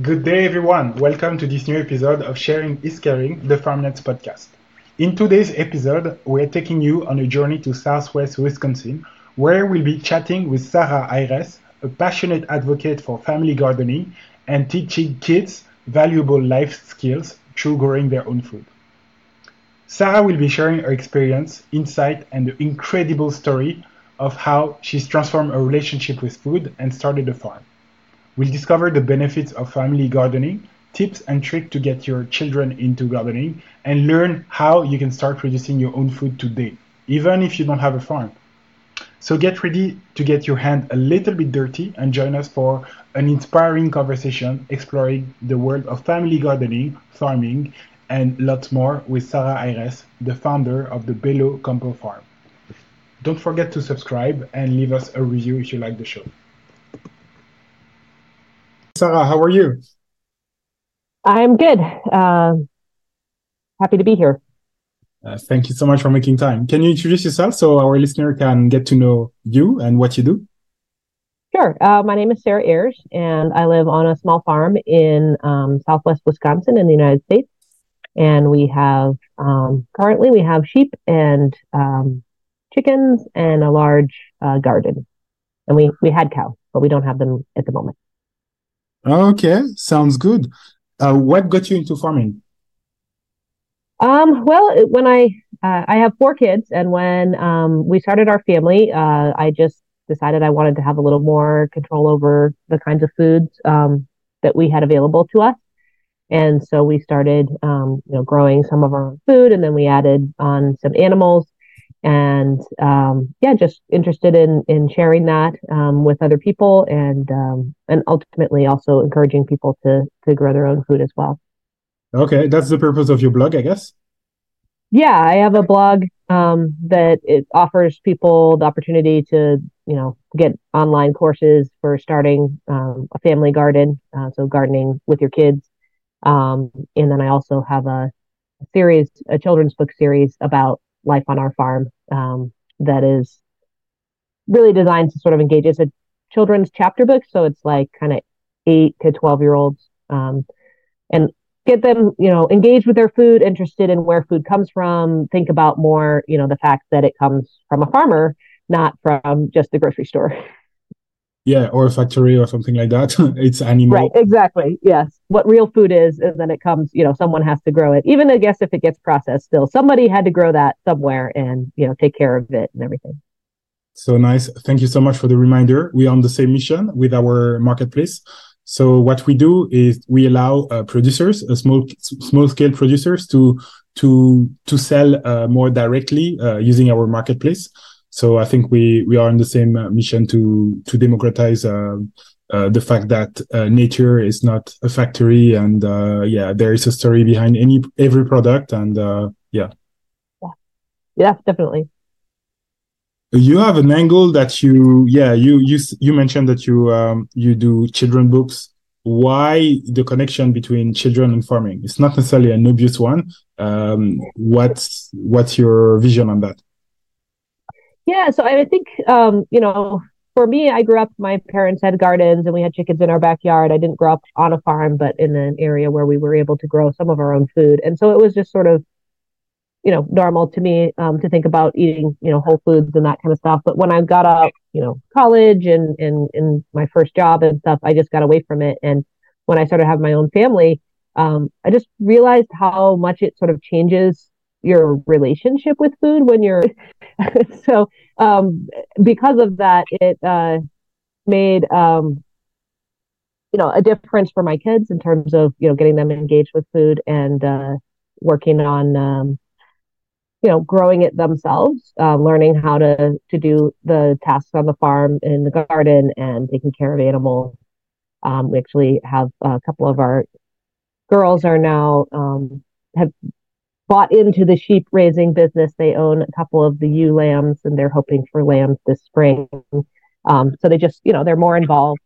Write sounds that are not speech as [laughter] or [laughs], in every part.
Good day, everyone. Welcome to this new episode of Sharing is Caring, the Farmnetz podcast. In today's episode, we're taking you on a journey to Southwest Wisconsin, where we'll be chatting with Sara Ayres, a passionate advocate for family gardening and teaching kids valuable life skills through growing their own food. Sara will be sharing her experience, insight, and the incredible story of how she's transformed her relationship with food and started a farm. We'll discover the benefits of family gardening, tips and tricks to get your children into gardening, and learn how you can start producing your own food today, even if you don't have a farm. So get ready to get your hand a little bit dirty and join us for an inspiring conversation exploring the world of family gardening, farming, and lots more with Sara Ayres, the founder of the Bello Campo Farm. Don't forget to subscribe and leave us a review if you like the show. Sara, how are you? I'm good. Uh, happy to be here. Uh, thank you so much for making time. Can you introduce yourself so our listener can get to know you and what you do? Sure. Uh, my name is Sara Ayres, and I live on a small farm in um, southwest Wisconsin in the United States. And we have um, currently we have sheep and um, chickens and a large uh, garden. And we we had cows, but we don't have them at the moment. Okay, sounds good. Uh, what got you into farming? Um, well, when I uh, I have four kids, and when um, we started our family, uh, I just decided I wanted to have a little more control over the kinds of foods um, that we had available to us, and so we started, um, you know, growing some of our own food, and then we added on some animals, and um, yeah, just interested in in sharing that um, with other people, and um, and ultimately also encouraging people to to grow their own food as well. Okay, that's the purpose of your blog, I guess. Yeah, I have a blog um, that it offers people the opportunity to, you know, get online courses for starting um, a family garden, uh, so gardening with your kids. Um, and then I also have a, a, series, a children's book series about life on our farm um, that is really designed to sort of engage. It's a children's chapter book, so it's like kind of eight to twelve year olds. Um, and get them, you know, engaged with their food, interested in where food comes from, think about more, you know, the fact that it comes from a farmer, not from just the grocery store. [laughs] Yeah, or a factory or something like that. [laughs] it's animal. Right, exactly. Yes. What real food is, and then it comes, you know, someone has to grow it. Even I guess if it gets processed still, somebody had to grow that somewhere and, you know, take care of it and everything. So nice. Thank you so much for the reminder. We're on the same mission with our marketplace. So what we do is we allow uh, producers, uh, small small scale producers, to to to sell uh, more directly uh, using our marketplace. So I think we we are on the same uh, mission to to democratize uh, the fact that nature is not a factory, and yeah, there is a story behind any every product, and yeah. Yeah, yeah, definitely. You have an angle that you yeah you you you mentioned that you um you do children books. Why the connection between children and farming? It's not necessarily an obvious one. Um what's what's your vision on that yeah so i think um you know for me i grew up my parents had gardens and we had chickens in our backyard. I didn't grow up on a farm but in an area where we were able to grow some of our own food. And so it was just sort of you know normal to me um, to think about eating you know whole foods and that kind of stuff. But when i got out you know college and and in my first job and stuff i just got away from it. And when i started having my own family um, i just realized how much it sort of changes your relationship with food when you're [laughs] so um, because of that it uh, made um, you know a difference for my kids in terms of you know getting them engaged with food and uh, working on um, you know growing it themselves uh, learning how to to do the tasks on the farm in the garden and taking care of animals. Um, we actually have a couple of our girls are now um, have bought into the sheep raising business. They own a couple of the ewe lambs and they're hoping for lambs this spring. Um, so they just you know they're more involved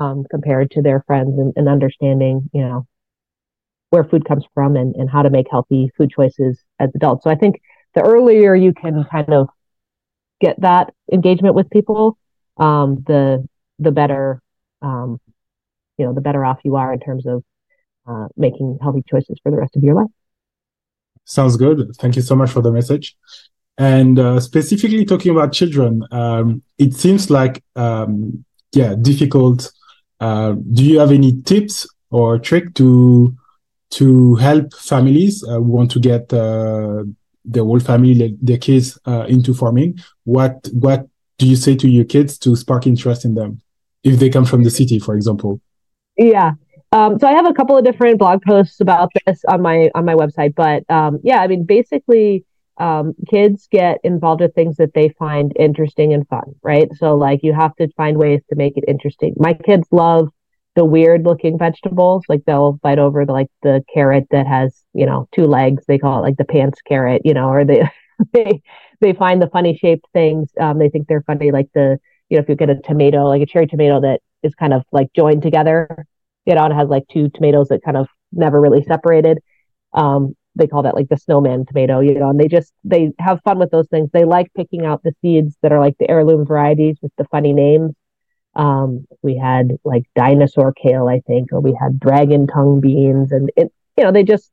um, compared to their friends and, and understanding you know where food comes from and, and how to make healthy food choices as adults. So i think the earlier you can kind of get that engagement with people, um, the the better um, you know the better off you are in terms of uh, making healthy choices for the rest of your life. Sounds good. Thank you so much for the message. And uh, specifically talking about children, um, it seems like um, yeah difficult. Uh, do you have any tips or trick to to help families uh, who want to get uh, the whole family, their kids uh, into farming? What what do you say to your kids to spark interest in them if they come from the city, for example? Yeah. Um, so I have a couple of different blog posts about this on my on my website, but um, yeah, I mean, basically, um, kids get involved with things that they find interesting and fun, right? So like you have to find ways to make it interesting. My kids love the weird looking vegetables. Like they'll fight over the, like the carrot that has, you know, two legs. They call it like the pants carrot, you know, or they, [laughs] they, they find the funny shaped things. Um, they think they're funny. Like the, you know, if you get a tomato, like a cherry tomato that is kind of like joined together, and has like two tomatoes that kind of never really separated. Um, they call that like the snowman tomato, you know, and they just, they have fun with those things. They like picking out the seeds that are like the heirloom varieties with the funny names um, we had like dinosaur kale, I think, or we had dragon tongue beans, and it, you know, they just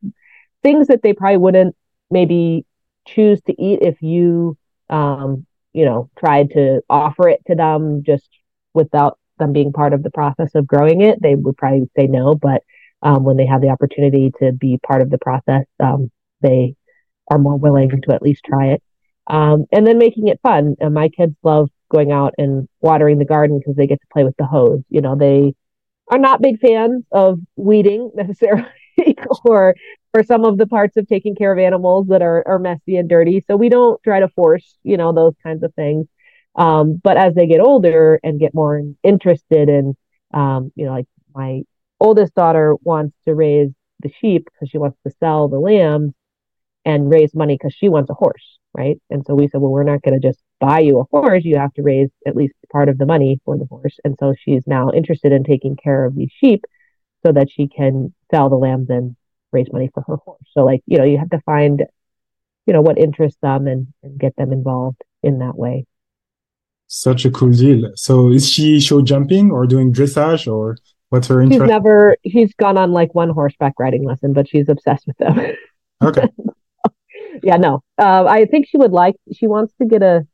things that they probably wouldn't maybe choose to eat if you, um, you know, tried to offer it to them just without them being part of the process of growing it. They would probably say no, but um, when they have the opportunity to be part of the process, um, they are more willing to at least try it. Um, and then making it fun. And my kids love going out and watering the garden because they get to play with the hose. You know, they are not big fans of weeding [laughs] necessarily or or some of the parts of taking care of animals that are, are messy and dirty. So we don't try to force, you know, those kinds of things. Um, but as they get older and get more interested in, um, you know, like my oldest daughter wants to raise the sheep because she wants to sell the lambs and raise money because she wants a horse right? And so we said, well, we're not going to just buy you a horse. You have to raise at least part of the money for the horse. And so she's now interested in taking care of these sheep so that she can sell the lambs and raise money for her horse. So like, you know, you have to find, you know, what interests them and, and get them involved in that way. Such a cool deal. So is she show jumping or doing dressage or what's her interest? She's never, she's gone on like one horseback riding lesson, but she's obsessed with them. [laughs] Okay. yeah, no. Uh, I think she would like. She wants to get a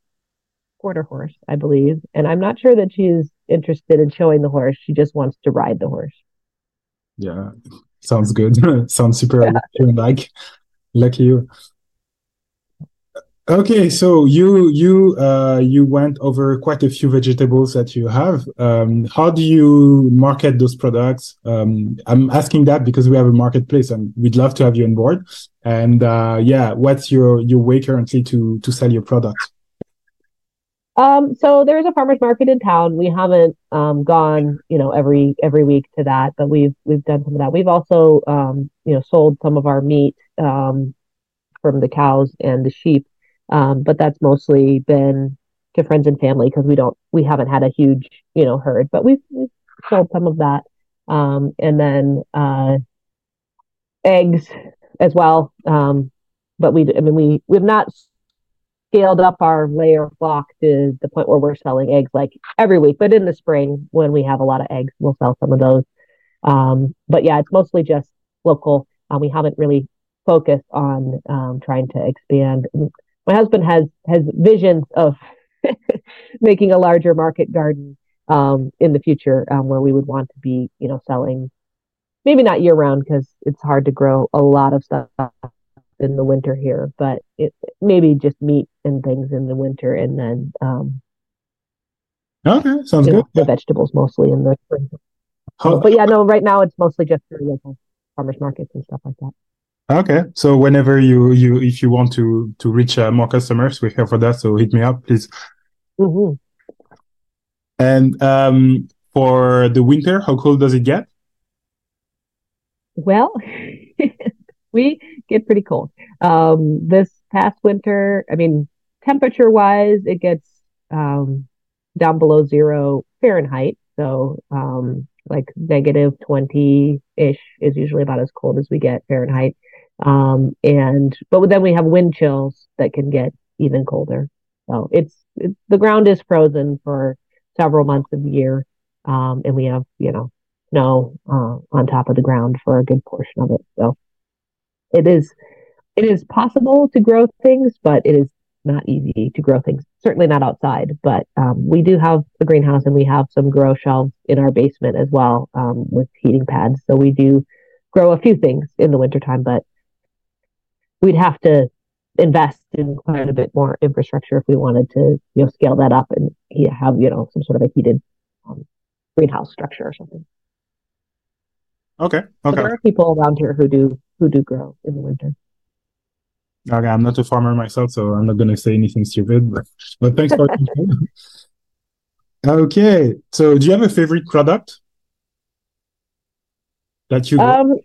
quarter horse, I believe, and I'm not sure that she's interested in showing the horse. She just wants to ride the horse. Yeah, sounds good. [laughs] sounds super yeah. like. Lucky you. Okay, so you you uh, you went over quite a few vegetables that you have. Um, how do you market those products? Um, I'm asking that because we have a marketplace, and we'd love to have you on board. And uh, yeah, what's your your way currently to to sell your products? Um, so there's a farmers market in town. We haven't um, gone, you know, every every week to that, but we've we've done some of that. We've also, um, you know, sold some of our meat um, from the cows and the sheep um, but that's mostly been to friends and family because we don't we haven't had a huge you know herd, but we've, we've sold some of that. Um, and then uh, eggs as well. Um, but we I mean we we've not scaled up our layer flock to the point where we're selling eggs like every week. But in the spring, when we have a lot of eggs, we'll sell some of those. Um, but yeah, it's mostly just local. Uh, we haven't really focused on um, trying to expand my husband has has visions of [laughs] making a larger market garden um, in the future um, where we would want to be, you know, selling maybe not year round because it's hard to grow a lot of stuff in the winter here, but it maybe just meat and things in the winter and then um, okay, sounds good. Know, the vegetables mostly in the spring. How, but yeah, no, right now it's mostly just for local farmers markets and stuff like that. Okay, so whenever you you if you want to to reach uh, more customers, we're here for that. So hit me up, please. Mm-hmm. And um, for the winter, how cold does it get? Well, [laughs] we get pretty cold. Um, this past winter, I mean, temperature wise, it gets um, down below zero Fahrenheit. So, um, like negative 20 ish is usually about as cold as we get Fahrenheit. Um, and but then we have wind chills that can get even colder. So it's, the ground is frozen for several months of the year. Um, and we have, you know, snow uh, on top of the ground for a good portion of it. So it is it is possible to grow things, but it is not easy to grow things. Certainly not outside, but um, we do have a greenhouse and we have some grow shelves in our basement as well um, with heating pads. So we do grow a few things in the wintertime, but we'd have to invest in quite a bit more infrastructure if we wanted to, you know, scale that up and have, you know, some sort of a heated um, greenhouse structure or something. Okay. Okay. So there are people around here who do who do grow in the winter. Okay, I'm not a farmer myself, so I'm not gonna say anything stupid. But, but thanks for. [laughs] okay, so do you have a favorite product that you um,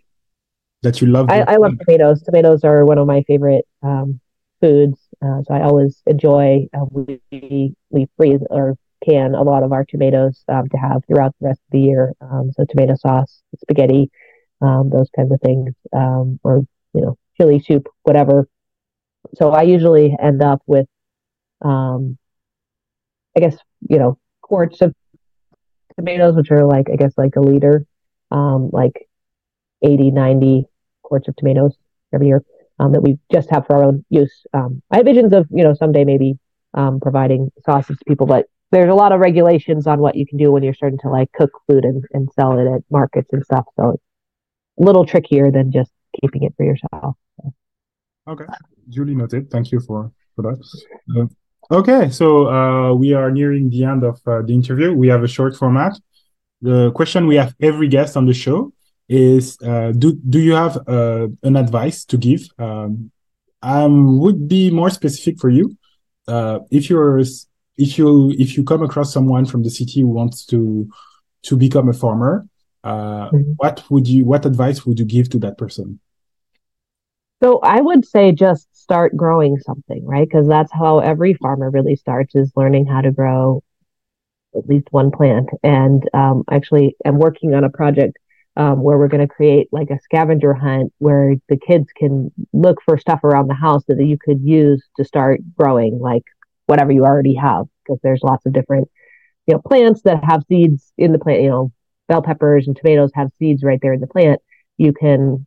that you love? I, I, love tomatoes. Tomatoes are one of my favorite um, foods, uh, so I always enjoy. Uh, we we freeze or can a lot of our tomatoes um, to have throughout the rest of the year. Um, so tomato sauce, spaghetti, um, those kinds of things, um, or you know, chili soup, whatever. So I usually end up with, um, I guess you know, quarts of tomatoes, which are like I guess like a liter, um, like 80, 90 quarts of tomatoes every year. Um, that we just have for our own use. Um, I have visions of, you know, someday maybe um, providing sauces to people, but there's a lot of regulations on what you can do when you're starting to like cook food and, and sell it at markets and stuff. So it's a little trickier than just keeping it for yourself. Okay, duly noted. Thank you for for that. Uh, okay, so uh, we are nearing the end of uh, the interview. We have a short format. The question we have every guest on the show is: uh, Do do you have uh, an advice to give? Um, I would be more specific for you. Uh, if you're if you if you come across someone from the city who wants to to become a farmer, uh, mm-hmm. what would you what advice would you give to that person? So I would say just start growing something, right? Because that's how every farmer really starts is learning how to grow at least one plant. And um, actually, I'm working on a project um, where we're going to create like a scavenger hunt where the kids can look for stuff around the house that you could use to start growing, like whatever you already have, because there's lots of different, you know, plants that have seeds in the plant. You know, bell peppers and tomatoes have seeds right there in the plant. You can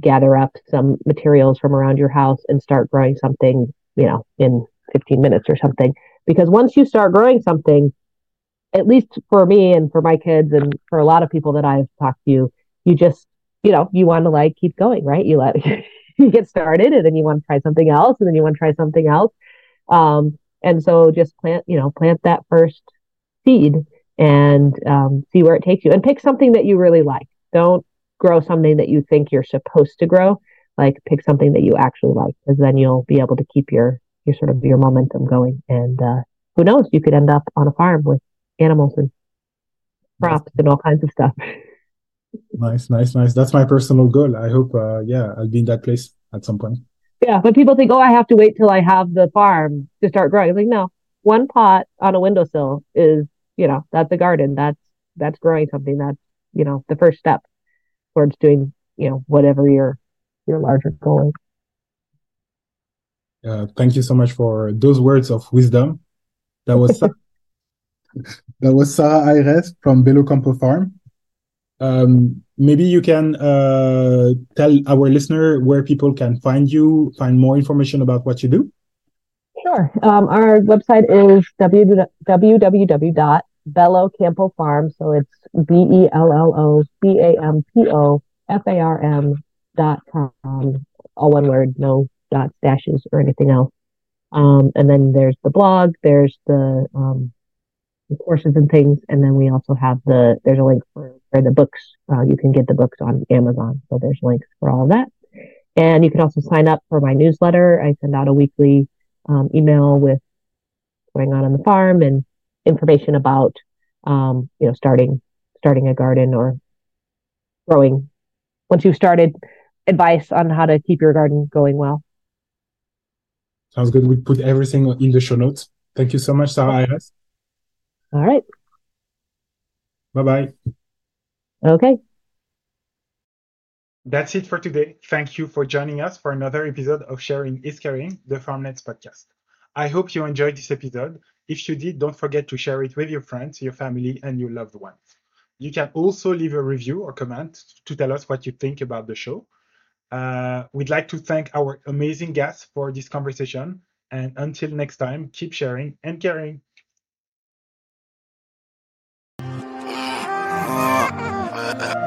gather up some materials from around your house and start growing something, you know, in 15 minutes or something. Because once you start growing something, at least for me and for my kids and for a lot of people that I've talked to, you just, you know, you want to like keep going, right? You let [laughs] you get started and then you want to try something else and then you want to try something else. Um, and so just plant, you know, plant that first seed and um, see where it takes you and pick something that you really like. Don't grow something that you think you're supposed to grow. Like pick something that you actually like because then you'll be able to keep your, your sort of your momentum going. And uh, who knows, you could end up on a farm with animals and crops and all kinds of stuff. [laughs] Nice, nice, nice. That's my personal goal. I hope, uh, yeah, I'll be in that place at some point. Yeah, but people think, oh, I have to wait till I have the farm to start growing. It's like, no, one pot on a windowsill is, you know, that's a garden. That's that's growing something. That's you know the first step towards doing you know whatever your your larger goal is. Uh, thank you so much for those words of wisdom. That was [laughs] that was Sara Ayres from Bello Campo Farm. Um, maybe you can uh, tell our listener where people can find you, find more information about what you do. Sure. Um, our website is www.bellocampofarm. So it's B E L L O C A M P O F A R M dot com. All one word, no dots, dashes or anything else. Um, and then there's the blog, there's the um, courses and things. And then we also have the, there's a link for, for the books. Uh, you can get the books on Amazon. So there's links for all of that. And you can also sign up for my newsletter. I send out a weekly um, email with going on on the farm and information about, um, you know, starting, starting a garden or growing. Once you've started, advice on how to keep your garden going well. Sounds good. We put everything in the show notes. Thank you so much, Sara Ayres. All right. Bye bye. Okay. That's it for today. Thank you for joining us for another episode of Sharing is Caring, the Farmnetz podcast. I hope you enjoyed this episode. If you did, don't forget to share it with your friends, your family, and your loved ones. You can also leave a review or comment to tell us what you think about the show. Uh, we'd like to thank our amazing guests for this conversation. And until next time, keep sharing and caring. Uh, [laughs]